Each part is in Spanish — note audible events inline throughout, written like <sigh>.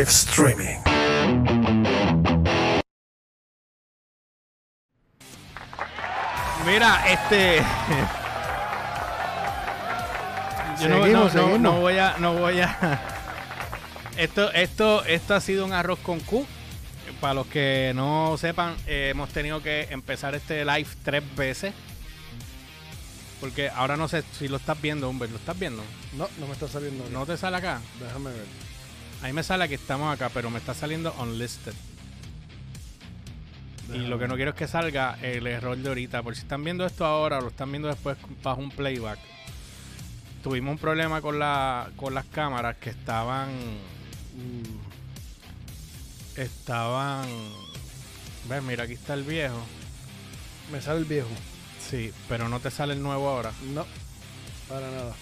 live streaming. Mira, este. Yo no- Seguimos, no, no- seguimos. no voy a. No voy a. Esto, esto, esto ha sido un arroz con Q. Para los que no sepan, eh, hemos tenido que empezar este live tres veces. Porque ahora no sé si lo estás viendo, hombre. ¿Lo estás viendo? No, no me está saliendo. ¿No te sale acá? Déjame ver. A mí me sale que estamos acá, pero me está saliendo unlisted. Y lo que no quiero es que salga el error de ahorita. Por si están viendo esto ahora o lo están viendo después bajo un playback. Tuvimos un problema con, la, con las cámaras que estaban. Mm, Estaban. ¿Ves? Mira, aquí está el viejo. me sale el viejo. Sí, pero no te sale el nuevo ahora. No, para nada.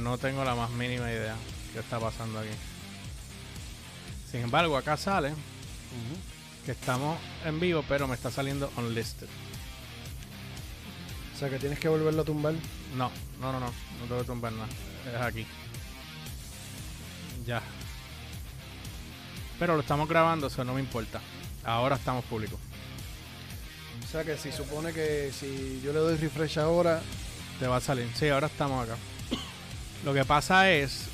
No tengo la más mínima idea qué está pasando aquí. Sin embargo, acá sale que estamos en vivo, pero me está saliendo unlisted. O sea que tienes que volverlo a tumbar. No, no, no, no. No tengo que tumbar nada. Es aquí. Ya. Pero lo estamos grabando, eso no me importa. Ahora estamos públicos. O sea que si supone que si yo le doy refresh ahora, Te va a salir. Sí, ahora estamos acá. Lo que pasa es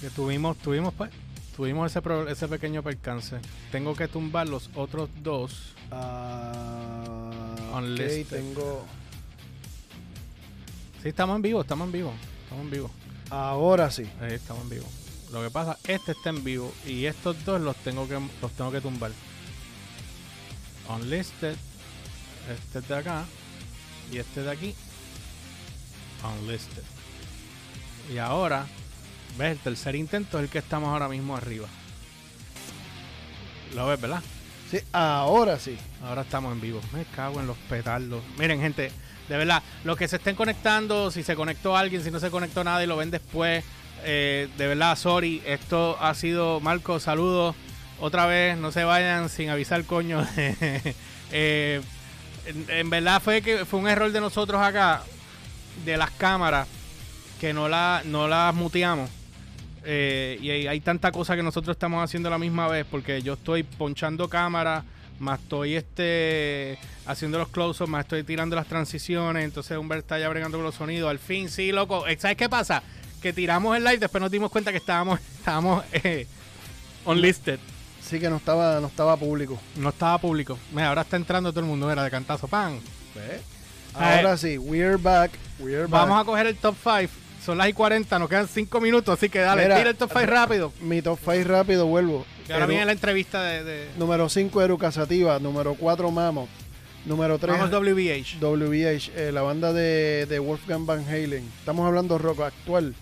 que tuvimos, tuvimos, pues, tuvimos ese, pro- ese pequeño percance. Tengo que tumbar los otros dos. ah, ok, Unlisted. tengo. Sí, estamos en vivo, estamos en vivo. Estamos en vivo. Ahora sí. Ahí estamos en vivo. Lo que pasa, este está en vivo y estos dos los tengo que los tengo que tumbar. Unlisted. Este es de acá. Y este de aquí. Unlisted. Y ahora, ves, el tercer intento es el que estamos ahora mismo arriba. Lo ves, ¿verdad? Sí, ahora sí. Ahora estamos en vivo. Me cago en los petardos. Miren, gente, de verdad, los que se estén conectando, si se conectó alguien, si no se conectó nada y lo ven después, eh, de verdad, sorry. Esto ha sido, Marco, saludos. Otra vez, no se vayan sin avisar, coño. <laughs> Eh, en, en verdad fue que fue un error de nosotros acá, de las cámaras, que no, la, no las muteamos. Eh, y hay, hay tanta cosa que nosotros estamos haciendo a la misma vez porque yo estoy ponchando cámara, más estoy este haciendo los close-ups, más estoy tirando las transiciones, entonces Humbert está ya bregando con los sonidos. Al fin, sí, loco. Eh, ¿Sabes qué pasa? Que tiramos el live, después nos dimos cuenta que estábamos, <laughs> estábamos eh, unlisted. Sí que no estaba, no estaba público. No estaba público. Mira, ahora está entrando todo el mundo, era de cantazo, pan. Ah, Ahora sí, we're back. We're back. Vamos a coger el top 5. Son las y 40, nos quedan 5 minutos, así que dale, Mira, tira el top 5 rápido. Mi top 5 rápido, vuelvo. Y ahora Eru- viene la entrevista de, de Número 5, Eruca Sativa. Número 4, Mammoth. Número 3, Vamos WBH. WBH, eh, la banda de, de Wolfgang Van Halen. Estamos hablando rock actual.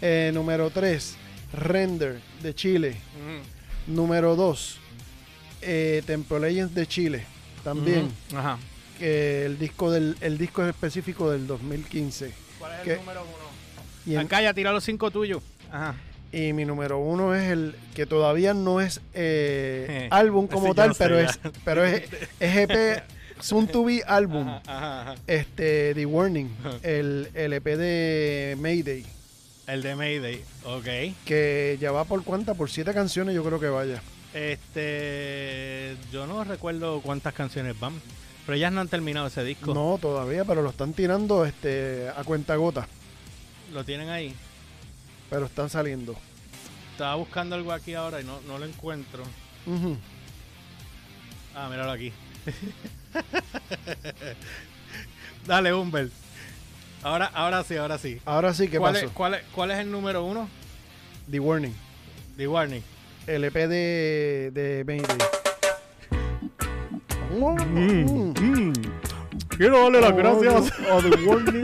Eh, número 3, Render de Chile. Ujú. Número 2, eh, Temple Legends de Chile. También. Ujú. Ajá. que el disco del el disco es específico del 2015. ¿Cuál es ¿Qué? el número uno? Y, en- Acá ya tira los 5 tuyos. Ajá. y mi número uno es el que todavía no es eh, <laughs> álbum como tal, pero ya. es pero es, es EP Soon to Be álbum. Este The Warning, el, el EP de Mayday, El de Mayday. Ok. que ya va por cuánta, por siete canciones yo creo que vaya. Este. Yo no recuerdo cuántas canciones van. Pero ellas no han terminado ese disco. No todavía, pero lo están tirando este a cuenta gota, Lo tienen ahí. pero están saliendo. Estaba buscando algo aquí ahora y no, no lo encuentro. Ujú. Ah, míralo aquí. <laughs> Dale, Humbert. Ahora, ahora sí, ahora sí. Ahora sí, ¿qué ¿Cuál pasó? es, cuál, es, ¿Cuál es el número uno? The Warning. The Warning. el EP de, de Mayday. Mm. Quiero darle Oh, the- oh, the warning.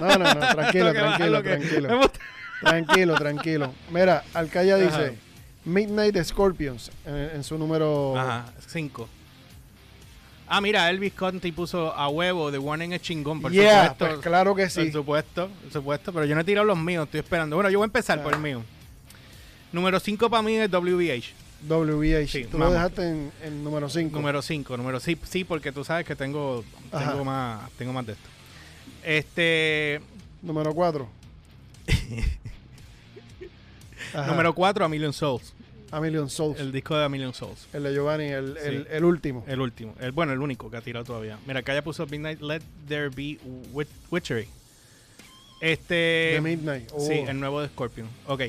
No, no, no, <laughs> tranquilo, tranquilo, tranquilo. Tranquilo, tranquilo. Mira, Alcaya Ajá. dice Midnight Scorpions en, en su número. Ajá, cinco. Ah, mira, Elvis Conti puso a huevo The Warning es chingón, por yeah, supuesto. pues claro que Por sí. supuesto, por supuesto, pero yo no he tirado los míos, estoy esperando. Bueno, yo voy a empezar Ah. por el mío. Número 5 para mí es WBH. WBH. Sí, Tú lo dejaste en, en número 5. Número 5, número sí, sí, porque tú sabes que tengo, tengo más, tengo más de esto. Este, Número 4. <laughs> Ajá. Número 4, A Million Souls. A Million Souls. El disco de A Million Souls. El de Giovanni, el, el, Sí. el último. El último. El, bueno, el único que ha tirado todavía. Mira, acá ya puso Midnight Let There Be Wit- Witchery. Este. Midnight. Oh. Sí, el nuevo de Scorpion. Ok.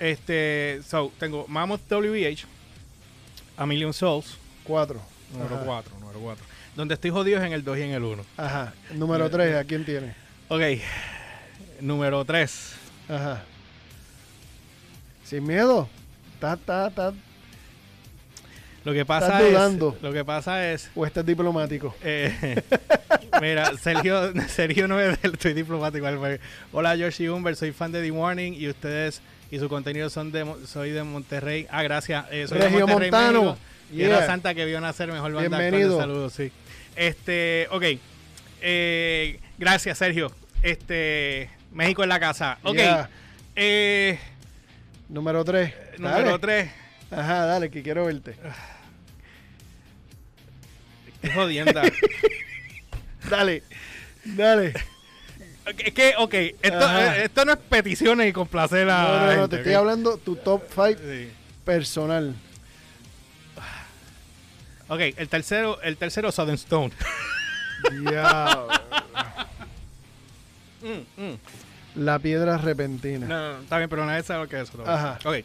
Este. So, tengo Mammoth WH. A Million Souls. Cuatro. Número. 4. Número 4. Donde estoy jodido es en el 2 y en el 1. Ajá. Número tres, ¿a quién tiene? Ok. Número 3. Ajá. Sin miedo. Ta, ta, ta. Lo que pasa Estás es. Lo que pasa es. O este es diplomático. eh, <laughs> mira, Sergio, Sergio no es del estoy diplomático. Hola, George Humber, soy fan de The Warning y ustedes y su contenido son de soy de Monterrey. Ah, gracias. eh, soy Regio de Monterrey, Montano. México. Yeah. Santa que vio nacer mejor banda actual Bienvenido. saludos, sí. Este, ok. Eh, gracias, Sergio. Este, México en la casa. Ok. Yeah. Eh, Número tres. número Dale. 3. Ajá, dale, que quiero verte. Qué jodienda. <laughs> Dale. Dale. Es que, ok, esto, eh, esto no es peticiones y complacer a. No, no, no, gente, te estoy hablando tu top 5 Sí. personal. Ok, el tercero, el tercero Southern Stone. <laughs> Diablo. Mm, mm. La piedra repentina. No, no, está bien, pero nadie sabe lo que es eso. Ajá. Ok.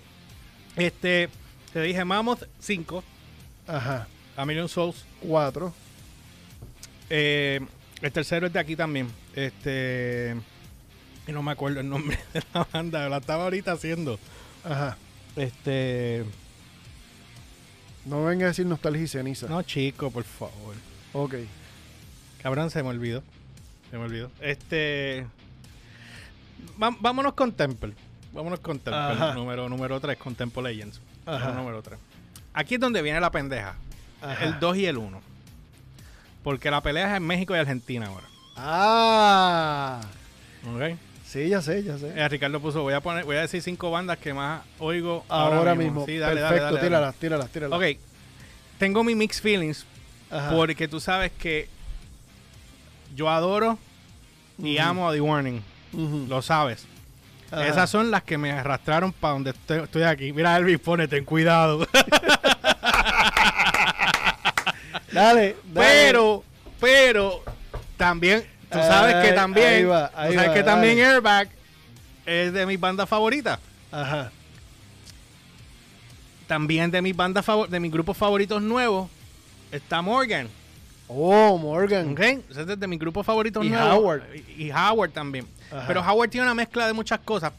Este, te dije Mammoth 5, Ajá. A Million Souls. 4. Eh, el tercero es de aquí también. Este. Y no me acuerdo el nombre de la banda, la estaba ahorita haciendo. Ajá. Este. No venga a decir nostalgia y ceniza. No, chico, por favor. Ok. Cabrón, se me olvidó. Se me olvidó. Este. va- vámonos con Temple. Vámonos con Temple. Ajá. Número, número 3, con Temple Legends. Ajá. Número 3. Aquí es donde viene la pendeja. Ajá. El 2 y el 1. Porque la pelea es en México y Argentina ahora. Ah. ¿Ok? Sí, ya sé, ya sé. Eh, Ricardo puso, voy a poner, voy a decir cinco bandas que más oigo Ahora, mismo. Sí, dale, dale, Perfecto, dale, dale. tíralas, tíralas, tíralas. Ok. Tengo mi mixed feelings Ajá. porque tú sabes que yo adoro y amo a The Warning. Lo sabes. Ajá. Esas son las que me arrastraron para donde estoy, estoy aquí. Mira, Elvis, pone, ten cuidado. <laughs> Dale, dale. pero, pero, también, tú sabes que también, ahí va, tú sabes va, que también. Airbag es de mis bandas favoritas. Ajá. También de mis bandas favor- de mis grupos favoritos nuevos está Morgan. Oh, Morgan. ¿Ok? Ese es de mis grupos favoritos Y nuevos. Howard. Y, y Howard también. Ajá. Pero Howard tiene una mezcla de muchas cosas.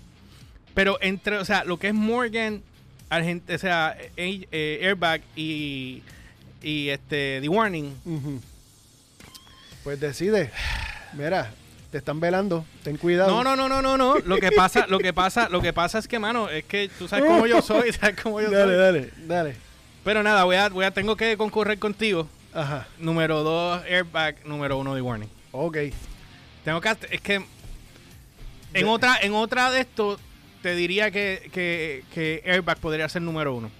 Pero entre, o sea, lo que es Morgan, Argent- o sea, eh, eh, Airbag y, y este The Warning. Pues decide. Mira, te están velando. Ten cuidado. No, no, no, no, no, no. Lo que pasa, lo que pasa, lo que pasa es que, mano, es que tú sabes cómo yo soy, <laughs> sabes cómo yo Dale, soy. dale, dale. Pero nada, voy a, voy a, tengo que concurrir contigo. Ajá. Número 2, Airbag. Número 1, The Warning. Ok. Tengo que es que en otra en otra de esto te diría que, que, que Airbag podría ser número uno.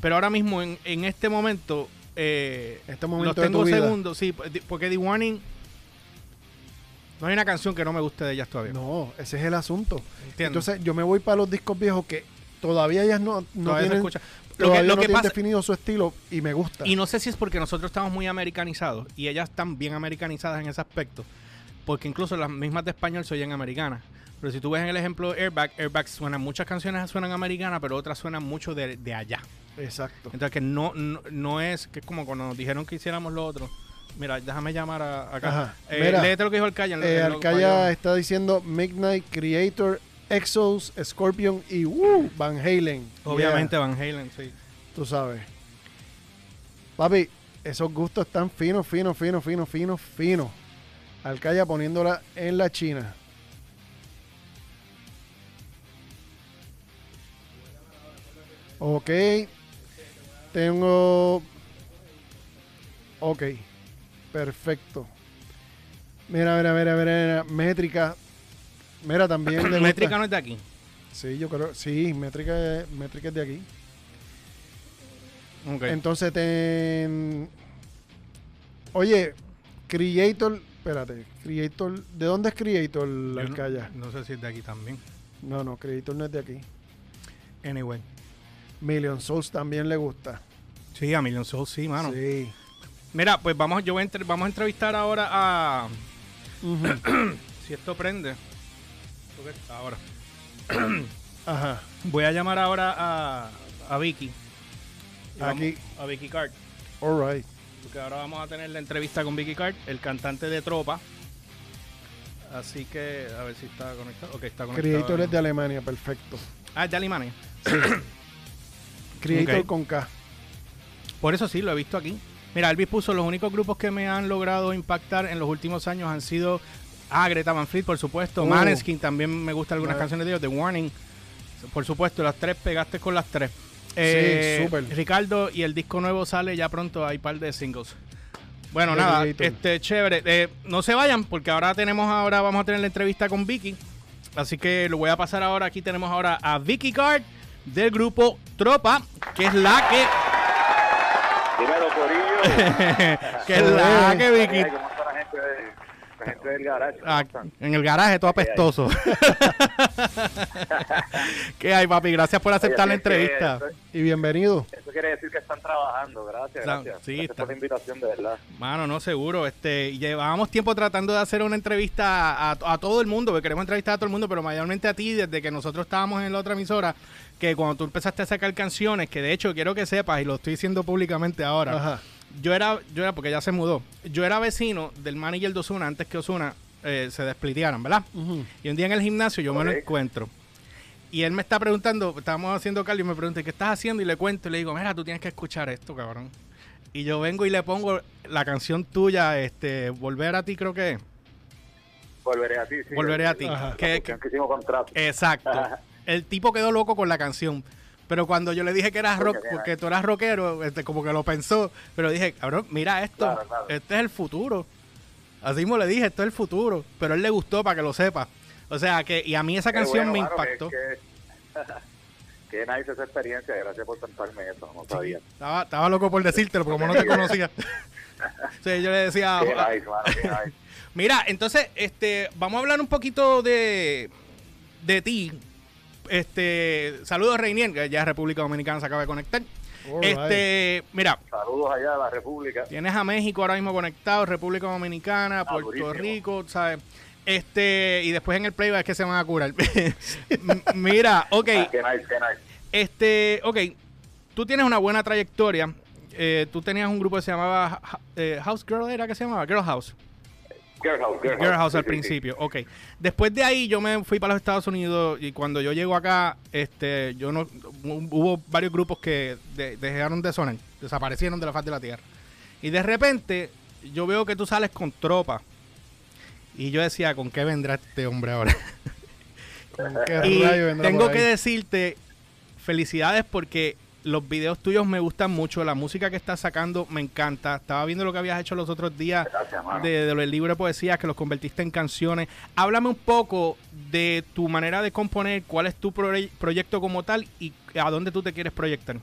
Pero ahora mismo en, en este momento eh, Este los momento de tengo segundos, sí, porque The Warning no hay una canción que no me guste de ellas todavía. No, ese es el asunto. ¿entiendes? Entonces, yo me voy para los discos viejos que todavía ellas no, no Todavía tienen, escucha. Lo todavía que, lo no que tienen pasa, definido su estilo y me gusta. y no sé si es porque nosotros estamos muy americanizados y ellas están bien americanizadas en ese aspecto, porque incluso las mismas de español se oyen americanas. Pero si tú ves en el ejemplo de Airbag, Airbag suenan, muchas canciones suenan americanas, pero otras suenan mucho de, de allá. Exacto. Entonces que no, no, no es, que es como cuando nos dijeron que hiciéramos lo otro. Mira, déjame llamar a, acá. Eh, Mira, léete lo que dijo Alcaya. Eh, para está diciendo Midnight Creator, Exos, Scorpion y uh, Van Halen. Obviamente Yeah, Van Halen, sí. tú sabes. Papi, esos gustos están finos, finos, finos, finos, finos, finos. Alcaya poniéndola en la China. Ok. Tengo. Ok. Perfecto. Mira, mira, mira, mira. Métrica. Mira, también. <coughs> gusta- Métrica no es de aquí. Sí, yo creo. Sí, métrica, métrica es de aquí. Ok. Entonces, ten... Oye, Creator. Espérate. Creator. ¿De dónde es Creator, Yo no-? No, sé si es de aquí también. No, no, Creator no es de aquí. Anyway. Million Souls también le gusta. Sí, a Million Souls, sí, mano. Sí. Mira, pues vamos, yo voy a entre- vamos a entrevistar ahora a. <clears throat> si esto prende. Ahora. <clears throat> Ajá. Voy a llamar ahora a, a Vicky. Aquí. A Vicky Card. All right. Porque ahora vamos a tener la entrevista con Vicky Card, el cantante de Tropa. Así que, a ver si está conectado. Ok, está conectado. Creators de Alemania, perfecto. Ah, es de Alemania. <clears throat> Creator con K. Por eso sí, lo he visto aquí. Mira, Elvis puso, los únicos grupos que me han logrado impactar en los últimos años han sido, ah, Greta Van Fleet, por supuesto, Oh. Maneskin, también me gustan algunas canciones de ellos, The Warning, por supuesto, las tres, pegaste con las tres. Eh, súper. Ricardo, y el disco nuevo sale ya pronto, hay par de singles. Bueno, nada, este, chévere. Eh, no se vayan, porque ahora tenemos, ahora vamos a tener la entrevista con Vicky. Así que lo voy a pasar ahora. Aquí tenemos ahora a Vicky Card del grupo Tropa, que es la que Dímelo, Corillo. <laughs> que es la que Vicky. Ay, ¿Cómo está la gente, de- la gente del garage? ¿Cómo Ah, en el garaje todo apestoso. <laughs> ¿Qué hay, papi? Gracias por aceptar la Oye, entrevista. Eso, Y bienvenido. eso quiere decir que están trabajando. Gracias, gracias. sí, gracias está- por la invitación, de verdad. Mano, no seguro. Este, llevábamos tiempo tratando de hacer una entrevista a, a todo el mundo, porque queremos entrevistar a todo el mundo, pero mayormente a ti, desde que nosotros estábamos en la otra emisora, que cuando tú empezaste a sacar canciones, que de hecho quiero que sepas, y lo estoy diciendo públicamente ahora, Ajá. Yo era, yo era, porque ya se mudó, yo era vecino del manager de Osuna antes que Osuna eh, se desplitearan, ¿verdad? Y un día en el gimnasio yo me lo encuentro. Y él me está preguntando, estábamos haciendo cardio y me pregunta, ¿qué estás haciendo? Y le cuento y le digo, mira, tú tienes que escuchar esto, cabrón. Y yo vengo y le pongo la canción tuya, este, Volver a ti, creo que es. Volveré a ti. sí, Volveré a ti. Que hicimos contrato. Exacto. El tipo quedó loco con la canción. Pero cuando yo le dije que eras rock, porque nice. tú eras rockero, este, como que lo pensó. Pero dije, cabrón, mira esto. Claro, claro. Este es el futuro. Así mismo le dije, esto es el futuro. Pero a él le gustó para que lo sepa. O sea, que, y a mí esa Qué canción bueno, me que- impactó. que- Qué <laughs> nice esa experiencia. Gracias por contarme eso. No sabía. Estaba, estaba loco por decírtelo, pero como no te conocía. <laughs> Sí, yo le decía. Qué ah, nice, mano. Qué nice. <laughs> Mira, entonces, este, vamos a hablar un poquito de, de ti. Este, saludos Reinier, que ya República Dominicana se acaba de conectar. All right. Este, mira, Saludos allá a la República. tienes a México ahora mismo conectado, República Dominicana, Ah, Puerto durísimo. Rico, ¿sabes? Este, y después en el playback es que se van a curar. <laughs> Mira, ok, Ah, Qué nice, qué nice. este, ok, tú tienes una buena trayectoria. Eh, tú tenías un grupo que se llamaba eh, House Girl, ¿era que se llamaba? Girl House. Girl House, Girl House. Girl House Sí, al sí, sí. principio, ok. Después de ahí yo me fui para los Estados Unidos y cuando yo llego acá, este, yo no, hubo varios grupos que de- dejaron de sonar, desaparecieron de la faz de la tierra. Y de repente yo veo que tú sales con tropa. Y yo decía, ¿con qué vendrá este hombre ahora? <laughs> ¿Con qué y rayo vendrá tengo que decirte felicidades porque los videos tuyos me gustan mucho, la música que estás sacando me encanta. Estaba viendo lo que habías hecho los otros días Gracias, de, de los libros de poesía que los convertiste en canciones. Háblame un poco de tu manera de componer, cuál es tu proye- proyecto como tal y a dónde tú te quieres proyectar.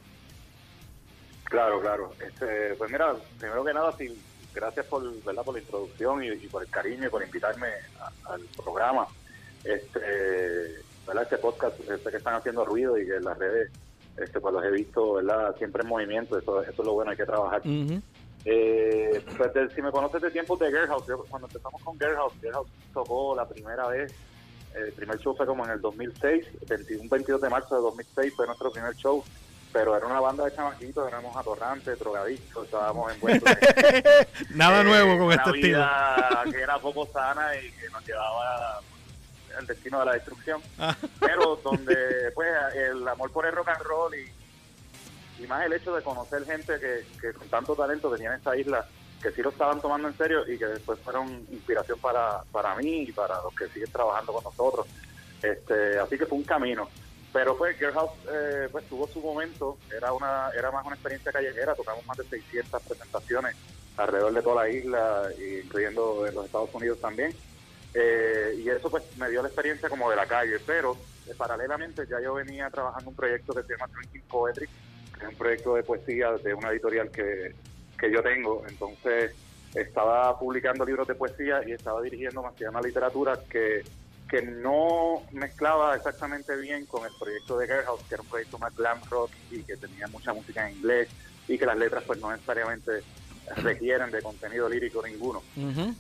Claro, claro. Este, pues mira, primero que nada, sí, gracias por, ¿verdad? por la introducción y, y por el cariño y por invitarme a- al programa. Este, ¿verdad? Este podcast, este que están haciendo ruido y que las redes, este, pues los he visto, ¿verdad? Siempre en movimiento, eso, eso es lo bueno, hay que trabajar. Eh, pues de- si me conoces de tiempos de Girl House, yo- cuando empezamos con Girl House, Girl House tocó la primera vez, el primer show fue como en el 2006, 21, 22 de marzo de 2006 fue nuestro primer show, pero era una banda de chamaquitos, éramos atorrantes, drogadictos, estábamos envueltos en <laughs> Nada eh, nuevo con este estilo. vida que era poco sana y que nos llevaba al destino de la destrucción, <laughs> Ah. pero donde pues el amor por el rock and roll y, y más el hecho de conocer gente que, que con tanto talento tenía en esta isla, que sí lo estaban tomando en serio y que después fueron inspiración para, para mí y para los que siguen trabajando con nosotros. Este, así que fue un camino. Pero pues Girl House eh, pues tuvo su momento, era una era más una experiencia callejera, tocamos más de 600 presentaciones alrededor de toda la isla, incluyendo en los Estados Unidos también. Eh, y eso pues me dio la experiencia como de la calle, pero eh, paralelamente ya yo venía trabajando un proyecto que se llama Drinking Poetry, que es un proyecto de poesía de una editorial que, que yo tengo. Entonces estaba publicando libros de poesía y estaba dirigiendo más una literatura que que no mezclaba exactamente bien con el proyecto de House, que era un proyecto más glam rock y que tenía mucha música en inglés y que las letras pues no necesariamente requieren de contenido lírico ninguno.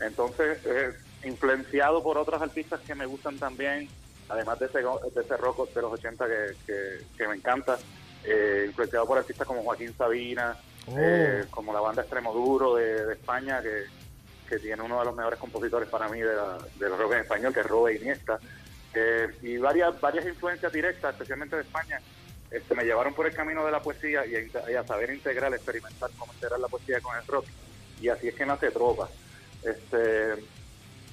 Entonces, eh, influenciado por otros artistas que me gustan también, además de ese, de ese rock de los 80 que, que, me encanta, eh, influenciado por artistas como Joaquín Sabina, oh. eh, como la banda Extremo Duro de, España, que, que, tiene uno de los mejores compositores para mí de del rock en español, que es Robe Iniesta, y varias, varias influencias directas, especialmente de España, este, me llevaron por el camino de la poesía y a, saber integrar, experimentar cómo integrar la poesía con el rock. Y así es que nace Tropa. Este,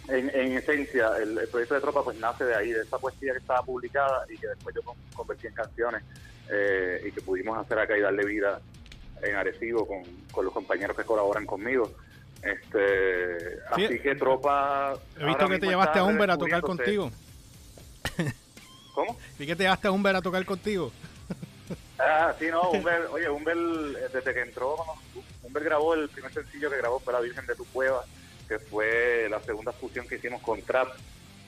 en, esencia, el, proyecto de Tropa pues nace de ahí, de esa poesía que estaba publicada y que después yo convertí en canciones eh, y que pudimos hacer acá y darle vida en Arecibo con, con los compañeros que colaboran conmigo. Este, así que Tropa... He visto que te llevaste a Humber a tocar contigo. ¿Cómo? <laughs> Vi que te llevaste a Humber a tocar contigo. Ah, sí, no, <laughs> Humber, oye, Humber, eh, desde que entró, Humber grabó el primer sencillo que grabó fue La Virgen de tu Cueva, segunda fusión que hicimos con Trap,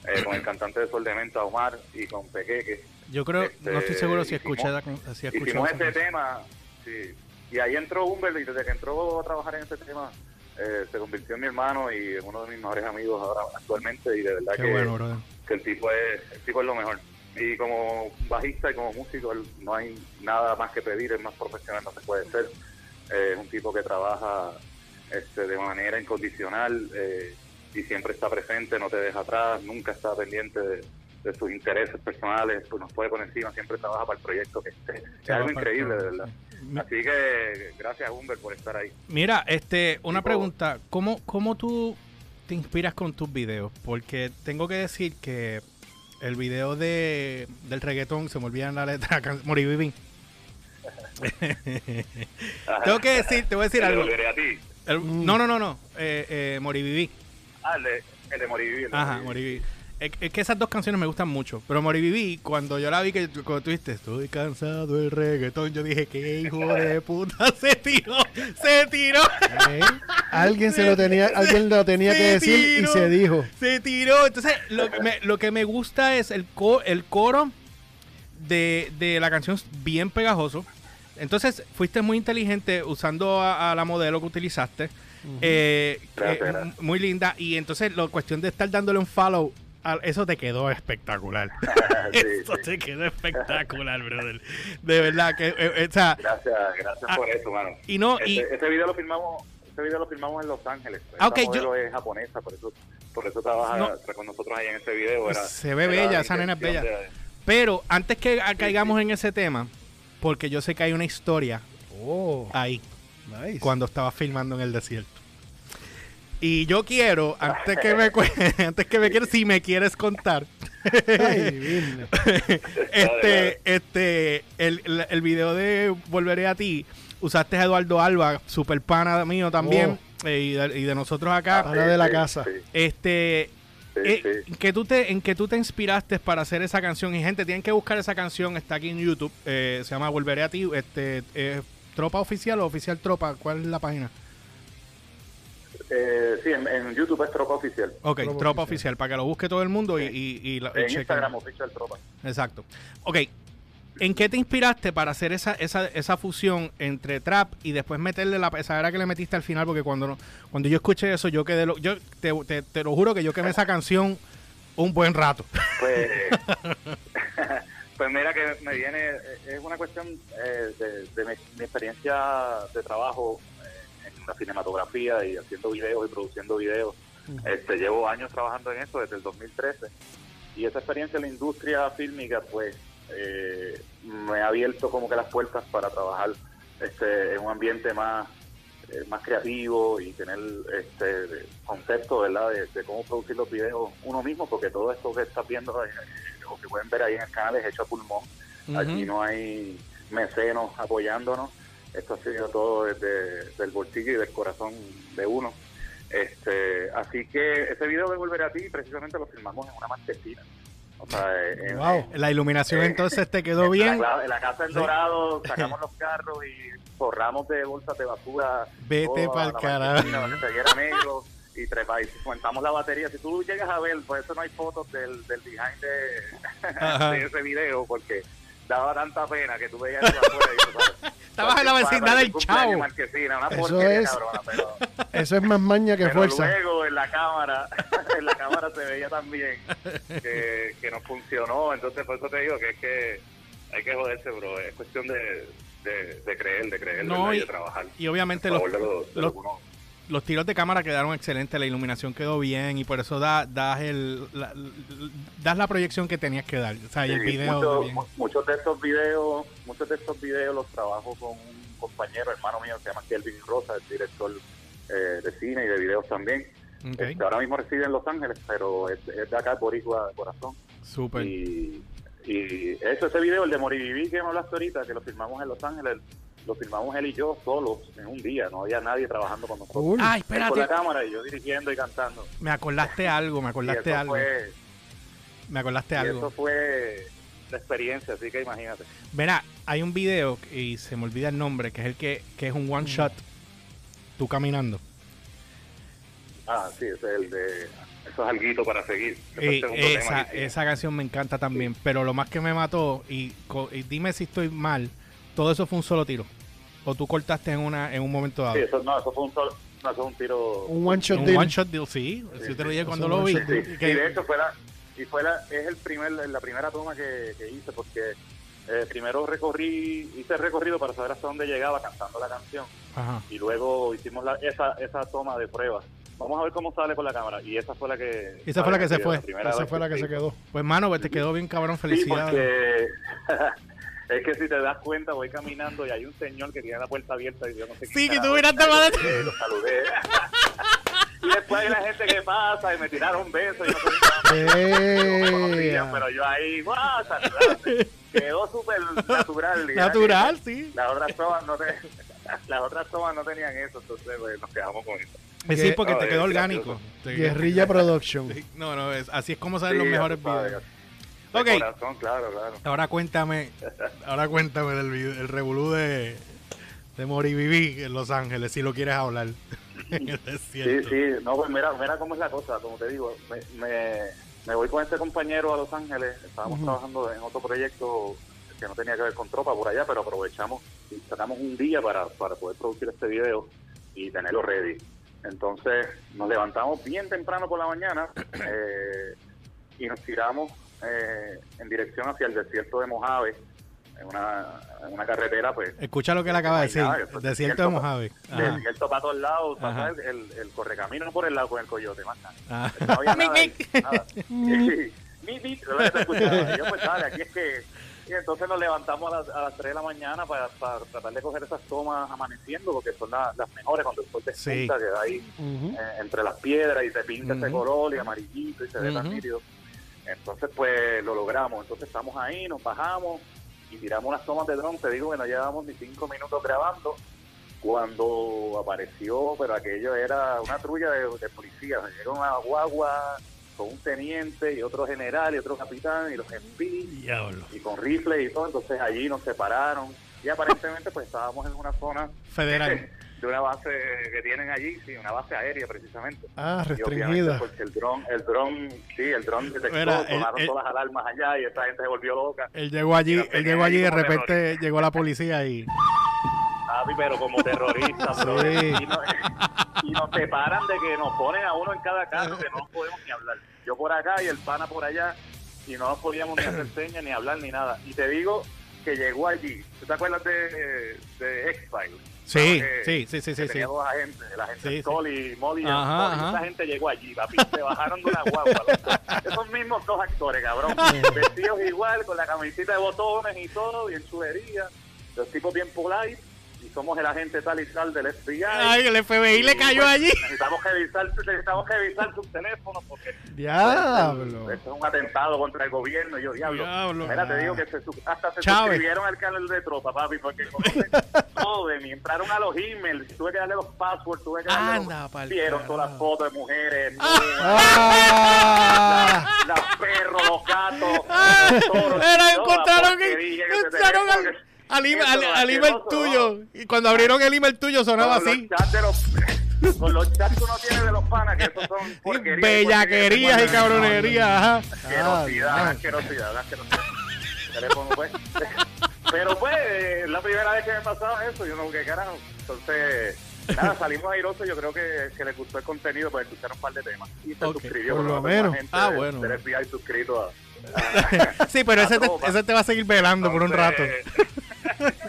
eh, con el cantante de Sol de Menta, Omar, y con Pequeque. Yo creo, no estoy seguro si escuché si Hicimos ese tema, sí, y ahí entró Humber, y desde que entró a trabajar en ese tema, eh, se convirtió en mi hermano y en uno de mis mejores amigos ahora actualmente, y de verdad que, que el tipo es el tipo es lo mejor y como bajista y como músico no hay nada más que pedir, es más profesional, no se puede ser. Eh, es un tipo que trabaja este, de manera incondicional eh, y siempre está presente, no te deja atrás, nunca está pendiente de, sus intereses personales, pues nos puede por encima, siempre trabaja para el proyecto que esté. Es algo increíble, de verdad. Así que gracias, Humber, por estar ahí. Mira, este, una pregunta, ¿cómo, ¿cómo tú te inspiras con tus videos? Porque tengo que decir que el video de, del reggaetón, se me olvida la letra, Moriviví. <laughs> Tengo que decir, te voy a decir algo. a ti? no, no, no, no. Eh, eh, Moriviví. Ah, el de, el de Moriviví. Ajá. Es, que esas dos canciones me gustan mucho. Pero Moriviví, cuando yo la vi, que cuando tú viste, estoy cansado del reggaetón, yo dije, qué hijo de puta, <laughs> se tiró, se tiró. Alguien se lo tenía, <laughs> alguien lo tenía que decir y se dijo. Se tiró. Entonces, lo que me, lo que me gusta es el, el coro de, de la canción bien pegajoso. Entonces, fuiste muy inteligente usando a, la modelo que utilizaste. Eh, muy linda. Y entonces, la cuestión de estar dándole un follow eso te quedó espectacular. <laughs> <laughs> eso te quedó espectacular, brother. De verdad que, eh, eh, o sea, gracias, gracias por ah, eso, mano. Y no, este, y, este video lo filmamos, este video lo filmamos en Los Ángeles. Ah, okay, yo, es japonesa, por eso, por eso trabaja con nosotros ahí en ese video. Era, se ve bella, esa nena es bella. Pero antes que caigamos en ese tema, porque yo sé que hay una historia oh, ahí, nice. cuando estaba filmando en el desierto. Y yo quiero, antes que me <laughs> antes que me quieras, si me quieres contar. <laughs> este, este, el, el, video de Volveré a ti, usaste a Eduardo Alba, super pana mío también, oh. eh, y, de, nosotros acá. Pana de la casa. Este, eh, ¿en, que tú te, ¿En que tú te inspiraste para hacer esa canción? Y gente, tienen que buscar esa canción, está aquí en YouTube, eh, se llama Volveré a ti, este, Tropa Oficial o Oficial Tropa, ¿cuál es la página? Eh, sí, en, YouTube es Tropa Oficial. Ok, Tropa, oficial. para que lo busque todo el mundo y, y, En Instagram Oficial Tropa. Exacto. Ok, ¿en qué te inspiraste para hacer esa, esa, esa fusión entre trap y después meterle la pesadera que le metiste al final? Porque cuando, cuando yo escuché eso, yo quedé... Lo, yo te, te, lo juro que yo quemé esa canción un buen rato. Pues... <laughs> Pues mira que me viene, es una cuestión eh, de, mi, experiencia de trabajo la cinematografía y haciendo videos y produciendo videos. este, llevo años trabajando en eso desde el 2013 y esa experiencia en la industria fílmica pues eh, me ha abierto como que las puertas para trabajar este, en un ambiente más eh, más creativo y tener este concepto ¿verdad? De, cómo producir los videos uno mismo porque todo esto que estás viendo eh, o que pueden ver ahí en el canal es hecho a pulmón aquí no hay mecenos apoyándonos esto ha sido todo desde el bolsillo y del corazón de uno. Este, así que ese video de Volver a ti precisamente lo filmamos en una marquesina. O sea, wow. la iluminación eh, entonces te quedó bien. En la, casa del Dorado <laughs> sacamos los carros y forramos de bolsas de basura. Vete para el carajo. Y trepa y montamos la batería. Si tú llegas a ver, por eso no hay fotos del, del behind de, de ese video, porque daba tanta pena que tú veías eso afuera <laughs> Estabas en la vecindad del. Marquesina, una Eso porquería, es- cabrona, pero, <laughs> Eso es más maña que pero fuerza. luego en la cámara, <laughs> en la cámara se veía también que, que no funcionó, entonces por eso te digo que es que hay que joderse, bro, es cuestión de, de, de creer, de creer, y de trabajar. Y obviamente los, los- uno- los tiros de cámara quedaron excelentes, la iluminación quedó bien y por eso da, das, el, la, das la proyección que tenías que dar. O sea, y el video muchos, bien. mu- muchos de estos videos, muchos de estos videos los trabajo con un compañero, hermano mío, que se llama Kelvin Rosa, es director eh, de cine y de videos también. Ok, Este, ahora mismo reside en Los Ángeles, pero es, es de acá, es boricua de corazón. súper. Y, y eso, ese video, el de Moriviví que me hablaste ahorita, que lo filmamos en Los Ángeles, lo filmamos él y yo solos en un día, no había nadie trabajando con nosotros. Cool. Ay, Él con la espérate. cámara y yo dirigiendo y cantando. Me acordaste algo, me Y acordaste eso algo. fue, Me acordaste y algo. eso fue la experiencia, así que imagínate. Verá, hay un video y se me olvida el nombre, que es el que, que es un one shot. Tú caminando. Ah, sí, ese es el de. Eso es alguito para seguir. Y esa, esa canción me encanta también, pero lo más que me mató, y, y dime si estoy mal, todo eso fue un solo tiro. O tú cortaste en una en un momento dado. Sí, eso, no, eso fue un, solo, no, eso fue un tiro. Un one shot un deal. one shot deal, sí. Sí, si te lo dije cuando lo vi. Sí, que- y de hecho fue la, y fue la, es el primer, la primera toma que, que hice porque eh, primero recorrí, hice el recorrido para saber hasta dónde llegaba cantando la canción Ajá. y luego hicimos la, esa, esa toma de prueba. Vamos a ver cómo sale con la cámara y esa fue la que... Esa fue la que se fue. Esa fue la que se quedó. Pues mano, pues te quedó bien cabrón, Sí, felicidades. porque <laughs> es que si te das cuenta voy caminando y hay un señor que tiene la puerta abierta y yo no sé Sí, qué que tú miraste para Lo saludé. <laughs> y después hay la gente que pasa y me tiraron besos y no sé qué pero yo ahí, guau, saludarte. Quedó súper natural. Natural, sí. Las otras tomas no te- <laughs> las otras tomas no tenían eso, entonces pues, nos quedamos con eso. Eh, Sí, porque No, te quedó orgánico. Guerrilla Production. Sí, No, no, es, así es como salen los Sí, mejores videos. De corazón, claro, claro. Ahora cuéntame, ahora cuéntame del el revolú de, de Moriviví en Los Ángeles, si lo quieres hablar. <laughs> Sí, sí, no, pues mira, mira cómo es la cosa, como te digo, me, me, me voy con este compañero a Los Ángeles, estábamos trabajando en otro proyecto que no tenía que ver con tropa por allá, pero aprovechamos y sacamos un día para, para poder producir este video y tenerlo ready. Entonces nos levantamos bien temprano por la mañana <clears throat> eh, y nos tiramos eh, en dirección hacia el desierto de Mojave, en una, en una carretera pues Escucha lo que él acaba de decir, nada, desierto de Mojave. Ajá. desierto para todos lados, Ajá. pasar el, el correcamino por el lado con el coyote, más nada. Ah. No había nada, ahí, nada. Sí, mi, mi, lo que se escuchaba. Y yo pues dale, aquí es que... Y entonces nos levantamos a las, a las 3 de la mañana para, para tratar de coger esas tomas amaneciendo, porque son la- las mejores cuando el sol Sí. despunta, que ahí eh, entre las piedras y se pinta ese color y amarillito y se ve tan nítido. Entonces, pues lo logramos. Entonces, estamos ahí, nos bajamos y tiramos unas tomas de dron. Te digo que no llevábamos ni cinco minutos grabando cuando apareció, pero aquello era una trulla de, de policías. Llegó una guagua con un teniente y otro general y otro capitán y los Diablo. y con rifles y todo. Entonces, allí nos separaron y aparentemente, pues estábamos en una zona Federal. <laughs> de una base que tienen allí, sí, una base aérea precisamente. Ah, restringida. porque el dron, el dron, sí, el dron detectó, Mira, todas las alarmas allá y esta gente se volvió loca. Él llegó allí, él llegó allí y de repente llegó la policía y Papi, pero como terroristas, bro. Sí. Y, nos, y nos separan de que nos ponen a uno en cada carro que no podemos ni hablar. Yo por acá y el pana por allá y no nos podíamos ni hacer <clears throat> señas, ni hablar, ni nada. Y te digo que llegó allí. ¿Tú te acuerdas de, de X-Files? Sí, sí, sí, sí, sí, tenía dos agentes, el agente Sí, sí. Scully y Molly. Ajá, Scully. ajá. Esa gente llegó allí, papi. Se bajaron de una guagua. Esos mismos dos actores, cabrón. <laughs> Vestidos igual, con la camisita de botones y todo, bien chulería. Los tipos bien polite. Y somos el agente tal y tal del FBI. Ay, el FBI le Y, cayó pues, allí. Necesitamos revisar, necesitamos revisar sus teléfonos porque Diablo. esto es un atentado contra el gobierno. Y yo, diablo. Diablo. Mira, te digo que se, hasta se Chávez. suscribieron al canal de tropa, papi, porque conocen todo de mí. Entraron a los emails, tuve que darle los passwords, tuve que darle Anda, los... pa'l Vieron todas las fotos de mujeres, Ah, los perros, los gatos, Ah, los toros. La encontraron que, encontraron al, al, email- al- al email tuyo. Y cuando abrieron el email tuyo sonaba los así. los- con los chats que uno tiene de los panas, que esos son <laughs> porquerías. Bellaquerías y cabronerías, ajá. Asquerosidad, asquerosidad, asquerosidad. Teléfono, pues. <laughs> Pero pues, es la primera vez que me pasaba eso, yo no, qué carajo. Entonces, nada, <laughs> salimos airosos, yo creo que, que les gustó el contenido, pues escucharon un par de temas. Y se Ok, suscribió, por lo menos. gente Ah, bueno. del FBI suscrito a... Sí, pero ese te, ese te va a seguir velando por un rato.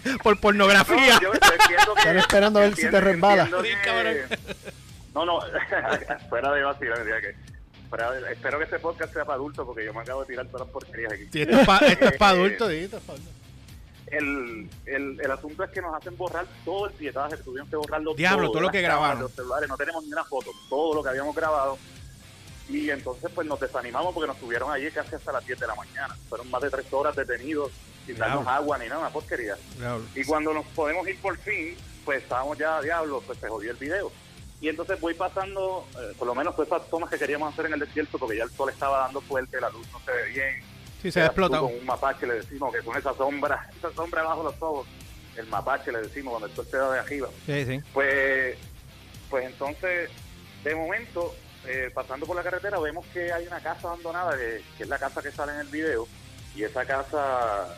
<laughs> Por pornografía. No, yo, yo entiendo que- Están esperando a ver si te resbala. que-. No, no, <laughs> fuera de vacilar, diría que. fuera espero que este podcast sea para adultos porque yo me acabo de tirar todas las porquerías aquí. Sí, esto es para Eh, adultos, sí, esto es pa' adultos. El, el, el asunto es que nos hacen borrar todo el pietaje, tuvimos que borrarlo Diablo, todo lo las que grabaron. Los celulares, no tenemos ni una foto, todo lo que habíamos grabado. Y entonces pues nos desanimamos porque nos tuvieron allí casi hasta las 10 de la mañana. Fueron más de tres horas detenidos, sin darnos Diablo. agua ni nada, una porquería. Diablo. Y cuando nos podemos ir por fin, pues estábamos ya, diablo, pues se jodió el video. Y entonces voy pasando, eh, por lo menos todas esas tomas que queríamos hacer en el desierto, porque ya el sol estaba dando fuerte, la luz no se ve bien. Sí, se ha explotado. Con un mapache le decimos que con esa sombra, <laughs> esa sombra bajo los ojos, el mapache le decimos cuando el sol te da de arriba. Sí, sí. Pues, pues entonces, de momento, eh, pasando por la carretera, vemos que hay una casa abandonada, que, que es la casa que sale en el video, y esa casa,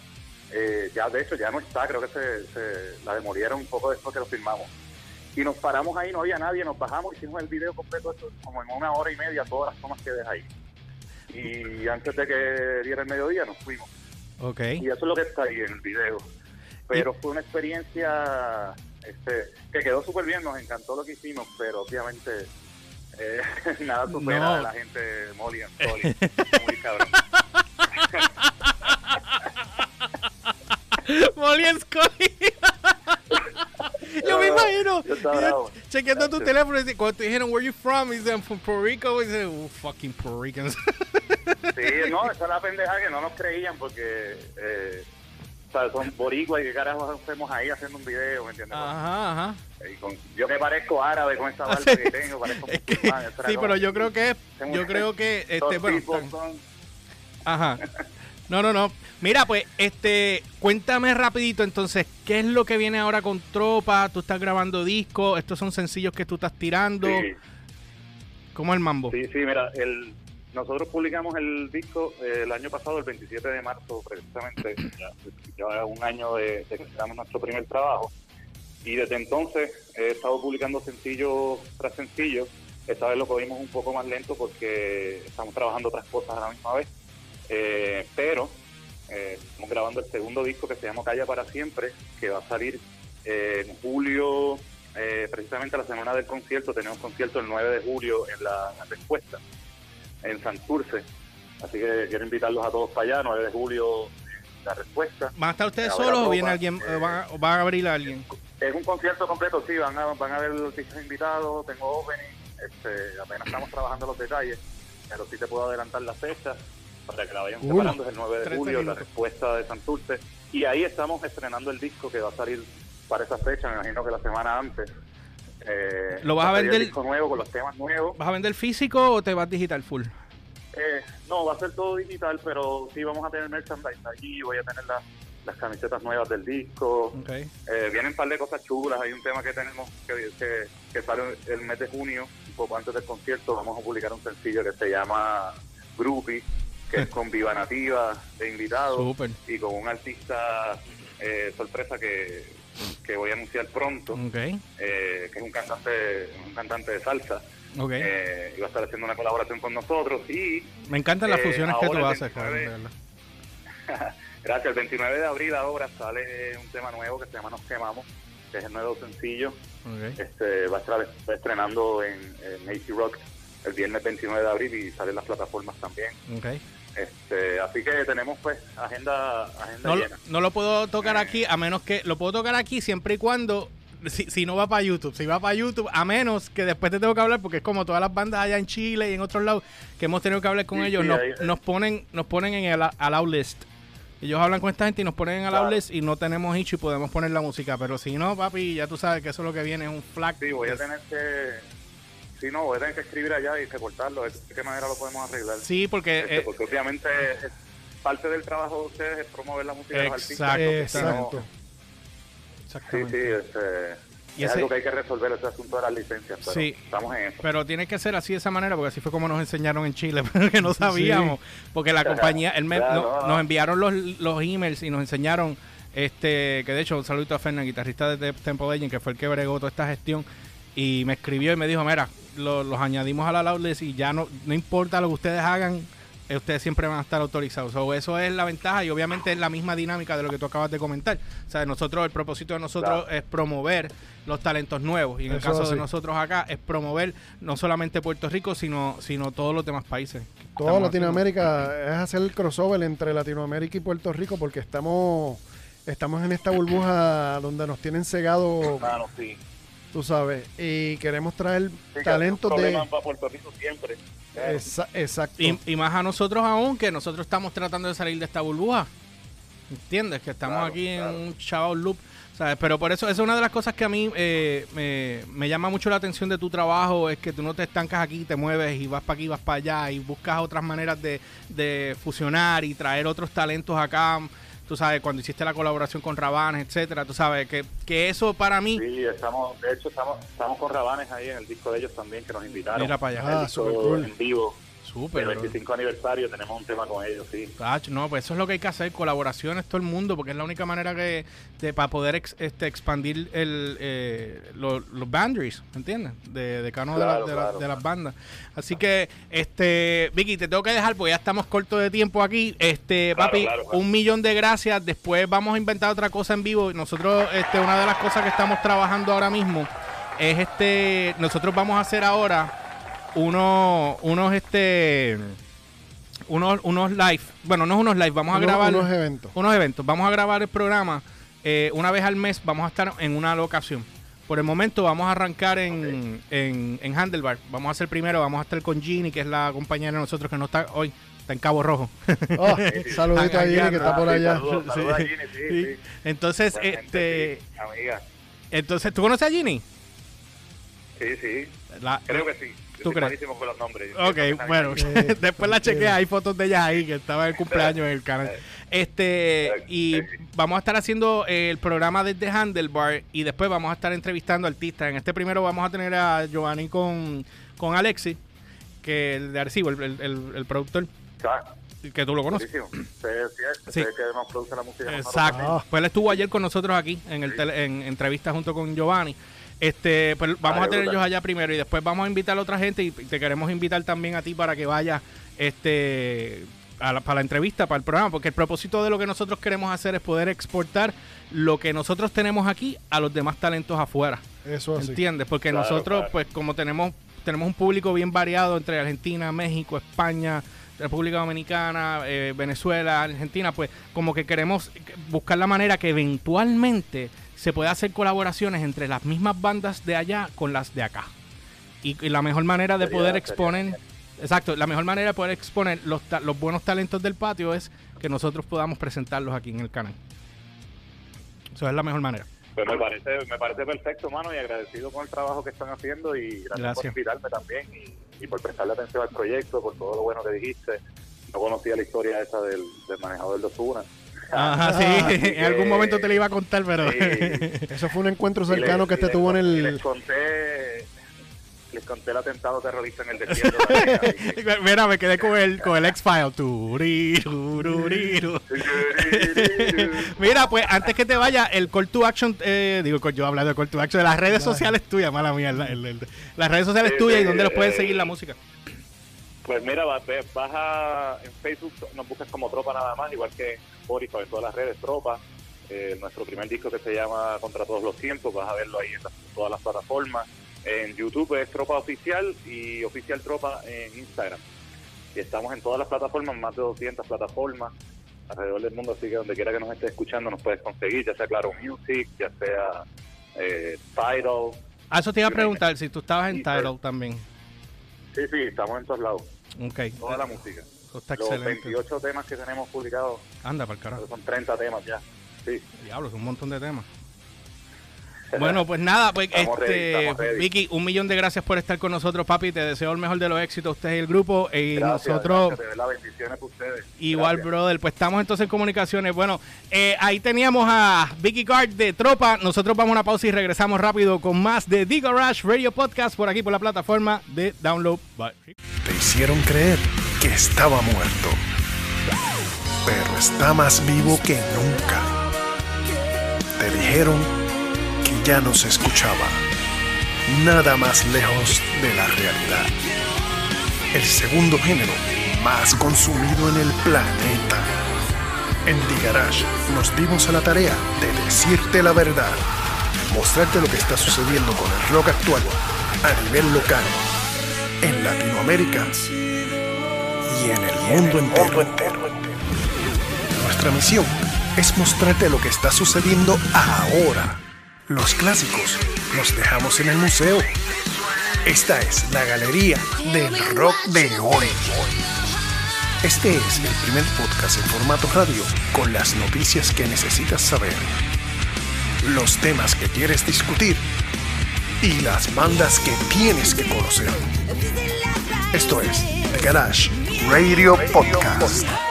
eh, ya de hecho, ya no está, creo que se, se la demolieron un poco después que lo filmamos. Y nos paramos ahí, no había nadie, nos bajamos, hicimos el video completo, eso, como en una hora y media, todas las tomas que deja ahí. Y antes de que diera el mediodía nos fuimos. Ok. Y eso es lo que está ahí en el video. Pero fue una experiencia este, que quedó súper bien, nos encantó lo que hicimos, pero obviamente eh, <laughs> nada supera No. a la gente de Molly and Scully. Muy cabrón. <laughs> Scully. Yo me imagino. Yo estaba bravo. Chequeando tu teléfono y cuando te dijeron, where you from? Y dice, I'm from Puerto Rico. Y dice, oh, fucking Puerto Ricans. Sí, no, esa es la pendeja que no nos creían porque eh, o sea, son boricuas y qué carajo hacemos ahí haciendo un video, ¿me entiendes? Ajá, ajá. Y con- yo que parezco árabe con esta <laughs> barba que tengo, parezco Es que- musulmán, sí, pero yo creo que, yo creo que, este, <laughs> bueno, tan- Ajá. No, no, no. Mira, pues, este, cuéntame rapidito entonces, ¿qué es lo que viene ahora con Tropa? ¿Tú estás grabando discos? ¿Estos son sencillos que tú estás tirando? Sí, ¿Cómo es el mambo? Sí, sí, mira, el, nosotros publicamos el disco eh, el año pasado, el 27 de marzo, precisamente, <clears throat> ya, ya un año de, de que sacamos nuestro primer trabajo. Y desde entonces he estado publicando sencillo tras sencillo. Esta vez lo cogimos un poco más lento porque estamos trabajando otras cosas a la misma vez. Eh, pero eh, estamos grabando el segundo disco que se llama Calla para Siempre, que va a salir eh, en julio, eh, precisamente la semana del concierto. Tenemos concierto el 9 de julio en la, la Respuesta, en Santurce. Así que quiero invitarlos a todos para allá, 9 de julio, en la Respuesta. ¿Van a estar ustedes solos o viene alguien, va, va a abrir a alguien? Es un concierto completo, sí, van a, van a haber los artistas invitados, tengo opening, este, apenas estamos trabajando los detalles, pero sí te puedo adelantar la fecha para que la vayan separando, es el 9 de 13 julio, la minutos. respuesta de Santurce, y ahí estamos estrenando el disco que va a salir para esa fecha, me imagino que la semana antes. Eh, ¿Lo vas va a vender? El disco nuevo con los temas nuevos. ¿Vas a vender físico o te vas digital full? Eh, no, va a ser todo digital, pero sí vamos a tener merchandise allí, voy a tener las las camisetas nuevas del disco, Ok. Eh, vienen un par de cosas chulas. Hay un tema que tenemos que, que, que sale el mes de junio, un poco antes del concierto. Vamos a publicar un sencillo que se llama Groupie, que es con Viva Nativa de invitado Súper. y con un artista eh, sorpresa que, que voy a anunciar pronto, Ok. eh, que es un cantante un cantante de salsa. Ok. Eh, y va a estar haciendo una colaboración con nosotros. Y Me encantan las eh, fusiones que tú haces, cabrón, de 29 verdad. <laughs> Gracias. El 29 de abril ahora sale un tema nuevo que se llama Nos Quemamos, que es el nuevo sencillo. Ok. Este, va a estar estrenando en, en AC Rock el viernes 29 de abril y sale en las plataformas también. Ok. Este, así que tenemos pues agenda, agenda No, llena. no lo puedo tocar aquí, a menos que lo puedo tocar aquí siempre y cuando, si, si no va para YouTube, si va para YouTube, a menos que después te tengo que hablar, porque es como todas las bandas allá en Chile y en otros lados que hemos tenido que hablar con Sí, ellos, sí, nos, ahí- nos ponen nos ponen en el allow list. Ellos hablan con esta gente y nos ponen en el allow Claro. list y no tenemos hecho y podemos poner la música. Pero si no, papi, ya tú sabes que eso es lo que viene, es un flag. Sí, voy a tener que... Sí, no, voy a tener que escribir allá y reportarlo. ¿De qué manera lo podemos arreglar? Sí, porque... Este, eh, porque obviamente parte del trabajo de ustedes es promover la música de los artistas. Exacto, si no- Exacto. Sí, sí, exactamente. este, Y es ese- algo que hay que resolver, ese asunto de las licencias. Pero Sí. estamos en eso. Pero tiene que ser así de esa manera, porque así fue como nos enseñaron en Chile, <laughs> porque no sabíamos. Porque la compañía, él me- Claro, no- no, no. nos enviaron los, los emails y nos enseñaron, este que de hecho, un saludito a Fernan, guitarrista de Temple Legend, que fue el que bregó toda esta gestión, y me escribió y me dijo, mira, lo- los añadimos a la Loudless y ya no, no importa lo que ustedes hagan, eh, ustedes siempre van a estar autorizados. So, eso es la ventaja y obviamente es la misma dinámica de lo que tú acabas de comentar. O sea, nosotros, el propósito de nosotros Claro. es promover los talentos nuevos y en el caso así. de nosotros acá es promover no solamente Puerto Rico, sino, sino todos los demás países. Toda Latinoamérica es hacer el crossover entre Latinoamérica y Puerto Rico porque estamos estamos en esta burbuja donde nos tienen cegado, Hermano, sí. Tú sabes, y queremos traer Sí, un de para Puerto Rico siempre. Claro. Exacto. Y, y más a nosotros aún, que nosotros estamos tratando de salir de esta burbuja. ¿Entiendes? Que estamos Claro, aquí claro. en un chavo loop. ¿sabes? Pero por eso, esa es una de las cosas que a mí eh, me, me llama mucho la atención de tu trabajo, es que tú no te estancas aquí, te mueves y vas para aquí, vas para allá y buscas otras maneras de, de fusionar y traer otros talentos acá. Tú sabes, cuando hiciste la colaboración con Rabanes, etcétera, tú sabes que, que eso para mí... Sí, estamos, de hecho, estamos, estamos con Rabanes ahí en el disco de ellos también, que nos invitaron. Mira para allá. Ah, disco cool. en vivo, Súper. el 25 aniversario, tenemos un tema con ellos, sí. No, pues eso es lo que hay que hacer, colaboraciones todo el mundo, porque es la única manera que de, para poder ex- este, expandir el, eh, lo- los boundaries, ¿me entiendes? De, de cada una de, la- Claro, de la- claro. de las bandas. Así que, este, Vicky, te tengo que dejar porque ya estamos cortos de tiempo aquí. Este, Claro, papi, un millón de gracias. Después vamos a inventar otra cosa en vivo. Nosotros, este, una de las cosas que estamos trabajando ahora mismo es este, nosotros vamos a hacer ahora unos, unos, este, unos, unos live. Bueno, no es unos live, vamos a Unos- grabar unos eventos. unos eventos. Vamos a grabar el programa eh, una vez al mes. Vamos a estar en una locación. Por el momento vamos a arrancar en, en, en Handlebar. Vamos a hacer primero, vamos a estar con Ginny, que es la compañera de nosotros que no está hoy, está en Cabo Rojo. <laughs> Oh, saludito a Gini que está por sí, allá. Saludos, saludos Sí. a Gini, sí, <laughs> Sí. sí. Entonces, Buena este, amiga. entonces, ¿tú conoces a Ginny? Sí, sí, La- creo que sí. ¿Tú crees? malísimo con los nombres. Ok, bueno, <laughs> después la chequeé, hay fotos de ella ahí, que estaba en el cumpleaños en el canal. Este, y vamos a estar haciendo el programa desde Handlebar y después vamos a estar entrevistando artistas. En este primero vamos a tener a Giovanni con, con Alexi, que el de Arcibo, el, el- el- el productor, Ah, que tú lo conoces. sí. Exacto. Pues él estuvo ayer con nosotros aquí en el tele- en entrevista junto con Giovanni. Este, pues vamos Ah, a tener brutal. ellos allá primero y después vamos a invitar a otra gente y te queremos invitar también a ti para que vayas este a la- para la entrevista, para el programa, porque el propósito de lo que nosotros queremos hacer es poder exportar lo que nosotros tenemos aquí a los demás talentos afuera. Eso así. ¿Entiendes? Porque Claro, nosotros, claro. pues como tenemos tenemos un público bien variado entre Argentina, México, España, República Dominicana, eh, Venezuela, Argentina, pues como que queremos buscar la manera que eventualmente se pueda hacer colaboraciones entre las mismas bandas de allá con las de acá. Y, y la mejor manera de poder exponer, exacto, la mejor manera de poder exponer los, los buenos talentos del patio es que nosotros podamos presentarlos aquí en el canal. Eso es la mejor manera. Pues me parece, me parece perfecto, mano, y agradecido con el trabajo que están haciendo y gracias, por invitarme también y, y por prestarle atención al proyecto, por todo lo bueno que dijiste. No conocía la historia esa del, del manejador de Osuna. Ajá, sí, <laughs> en algún momento te lo iba a contar, pero... Sí. <laughs> Eso fue un encuentro cercano les- que este tuvo en el... Les conté, les conté el atentado terrorista en el desierto. también, <laughs> Mira, me quedé con el, con el X-File. Mira, pues antes que te vaya, el call to action, eh, digo, yo hablando de call to action, de las redes sociales tuyas, mala mía, el- el- el- las redes sociales Sí, tuyas y sí, dónde los pueden eh, seguir la música. Pues mira, va- ve- baja en Facebook, nos buscas como Tropa nada más, igual que Spotify, en todas las redes Tropa. Eh, nuestro primer disco que se llama Contra todos los tiempos, vas a verlo ahí en las- todas las plataformas. En YouTube es Tropa Oficial y Oficial Tropa en Instagram. Y estamos en todas las plataformas, más de 200 plataformas alrededor del mundo, así que donde quiera que nos estés escuchando nos puedes conseguir, ya sea Claro Music, ya sea eh, Tidal. Ah, eso te iba a preguntar, si tú estabas en Tidal también. Sí, sí, estamos en todos lados, Ok, toda la música. Eso está Los excelente. 28 temas que tenemos publicados Anda, para el carajo. Son 30 temas ya. Sí. Diablo, es un montón de temas. <laughs> Bueno, pues nada, pues Estamos este, ready. Vicky, un millón de gracias por estar con nosotros, papi. Te deseo el mejor de los éxitos a usted y el grupo. Y Gracias, nosotros, gracias, de verdad, bendiciones para ustedes. igual, Gracias. brother, pues estamos entonces en comunicaciones. Bueno, eh, ahí teníamos a Vicky Card de Tropa. Nosotros vamos a una pausa y regresamos rápido con más de The Garage Radio Podcast por aquí por la plataforma de Download. Bye. Te hicieron creer que estaba muerto. Pero está más vivo que nunca. Te dijeron que ya no se escuchaba. Nada más lejos de la realidad. El segundo género más consumido en el planeta. En The nos dimos a la tarea de decirte la verdad. Mostrarte lo que está sucediendo con el rock actual a nivel local en Latinoamérica y en el mundo entero. Nuestra misión es mostrarte lo que está sucediendo ahora. Los clásicos los dejamos en el museo. Esta es la galería del rock de hoy. Este es el primer podcast en formato radio con las noticias que necesitas saber, los temas que quieres discutir y las bandas que tienes que conocer. Esto es The Garage Radio Podcast.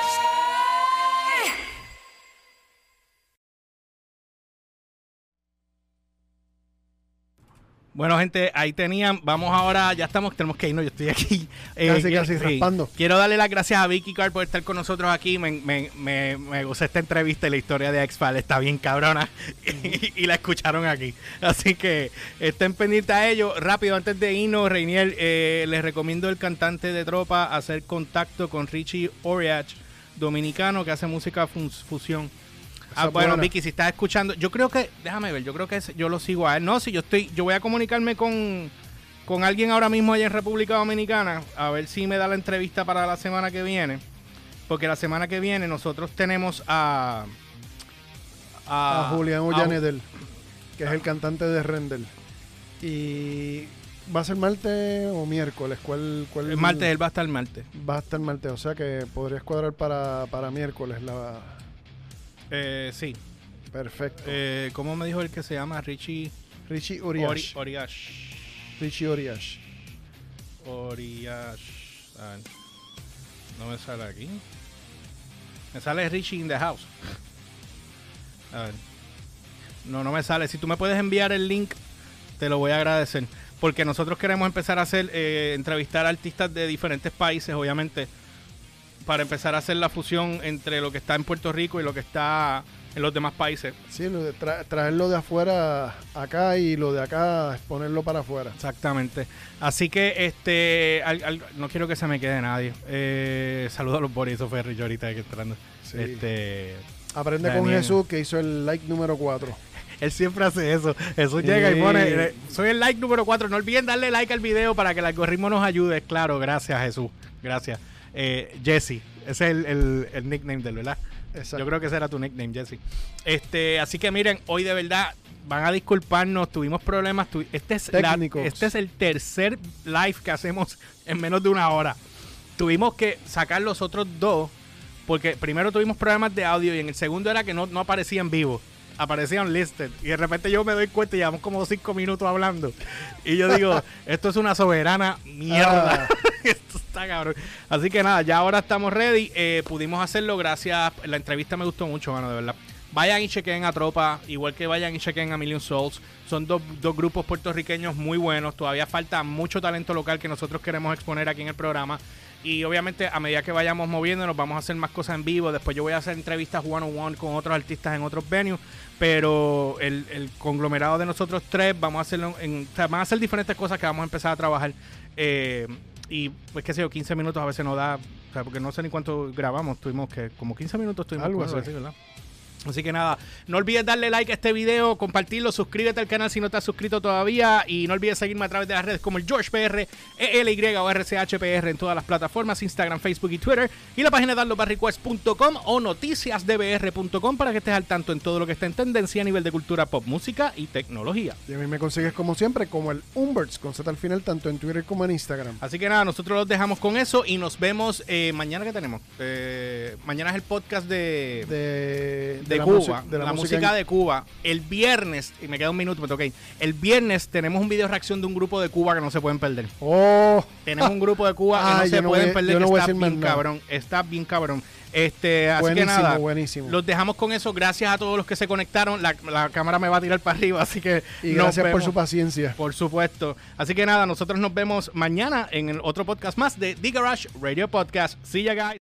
Bueno, gente, ahí tenían. Vamos ahora, ya estamos, tenemos que irnos. Yo estoy aquí. eh, Casi, casi raspando. Quiero darle las gracias a Vicky Carr por estar con nosotros aquí. Me, me, me, me gustó esta entrevista y la historia de X-Files. Está bien cabrona. y, <laughs> y la escucharon aquí. Así que estén pendientes a ello. Rápido, antes de irnos, Reinier, eh, les recomiendo el cantante de tropa hacer contacto con Richie Oriach, dominicano, que hace música fusión. Ah, bueno, buena. Vicky, si estás escuchando, yo creo que, déjame ver, yo creo que es- yo lo sigo a él. No, si yo estoy, yo voy a comunicarme con, con alguien ahora mismo allá en República Dominicana, a ver si me da la entrevista para la semana que viene. Porque la semana que viene nosotros tenemos a. a Julián a- Ullanedel, que es el cantante de Rendel. Y va a ser martes o miércoles. ¿Cuál, cuál el martes, él va a estar martes. Va a estar martes, o sea que podrías cuadrar para, para miércoles. La... Eh, sí. Perfecto. Eh, ¿Cómo me dijo el que se llama? Richie Richie Ori- Oriash. Oriash. Richie Oriash. Oriash. No me sale aquí. Me sale Richie in the house. <laughs> A ver. No, no me sale. Si tú me puedes enviar el link, te lo voy a agradecer. Porque nosotros queremos empezar a hacer, eh, entrevistar a artistas de diferentes países, obviamente, para empezar a hacer la fusión entre lo que está en Puerto Rico y lo que está en los demás países. Sí, tra- traerlo de afuera acá y lo de acá ponerlo para afuera. Exactamente. Así que este al- al- no quiero que se me quede nadie. Eh, saludos a los Boris, eso fue Rich ahorita que entrando. Sí. Este, Aprende con. Jesús que hizo el like número 4. <laughs> él siempre hace eso. Jesús llega y pone, eh, soy el like número 4. No olviden darle like al video para que el algoritmo nos ayude. Claro, gracias Jesús. Gracias. Eh, Jesse, ese es el, el- el nickname del, ¿verdad? Exacto. Yo creo que ese era tu nickname, Jesse. Este, así que miren, hoy de verdad van a disculparnos, tuvimos problemas. tu- este, es la- este es el tercer live que hacemos en menos de una hora. Tuvimos que sacar los otros dos, porque primero tuvimos problemas de audio y en el segundo era que no, no aparecía en vivo. Aparecían listed. Y de repente yo me doy cuenta y llevamos como cinco minutos hablando. Y yo digo, <laughs> esto es una soberana mierda. Ah. <laughs> Esto está cabrón. Así que nada, ya ahora estamos ready. Eh, pudimos hacerlo gracias. La entrevista me gustó mucho, mano, de verdad. Vayan y chequen a Tropa, igual que vayan y chequen a Million Souls. Son dos, dos grupos puertorriqueños muy buenos. Todavía falta mucho talento local que nosotros queremos exponer aquí en el programa. Y obviamente a medida que vayamos moviéndonos vamos a hacer más cosas en vivo. Después yo voy a hacer entrevistas one on one con otros artistas en otros venues. Pero el, el conglomerado de nosotros tres vamos a hacerlo en, a hacer diferentes cosas que vamos a empezar a trabajar. Eh, y pues qué sé yo, 15 minutos a veces no da, o sea, porque no sé ni cuánto grabamos, tuvimos que como 15 minutos tuvimos Algo así. ¿verdad? Así que nada, no olvides darle like a este video, compartirlo, suscríbete al canal si no te has suscrito todavía y no olvides seguirme a través de las redes como el GeorgePR, ELY o RCHPR en todas las plataformas, Instagram, Facebook y Twitter y la página downloadbarrequest.com o noticiasdbr.com para que estés al tanto en todo lo que está en tendencia a nivel de cultura pop, música y tecnología. Y a mí me consigues como siempre como el Umberts con Z al final tanto en Twitter como en Instagram. Así que nada, nosotros los dejamos con eso y nos vemos eh, mañana que tenemos. Eh, mañana es el podcast de, De, de, Cuba, de la la, música música, en- de Cuba. El viernes, y me queda un minuto, me ir. El viernes tenemos un video reacción de un grupo de Cuba que no se pueden perder. Oh, Tenemos un grupo de Cuba que <laughs> no se no pueden voy- perder, no está bien cabrón. Está bien cabrón. Este, así buenísimo, que nada, buenísimo. los dejamos con eso. Gracias a todos los que se conectaron. La, la cámara me va a tirar para arriba, así que y nos gracias por su paciencia. Por supuesto. Así que nada, nosotros nos vemos mañana en el otro podcast más de The Garage Radio Podcast. See ya, guys.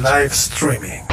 Live Streaming.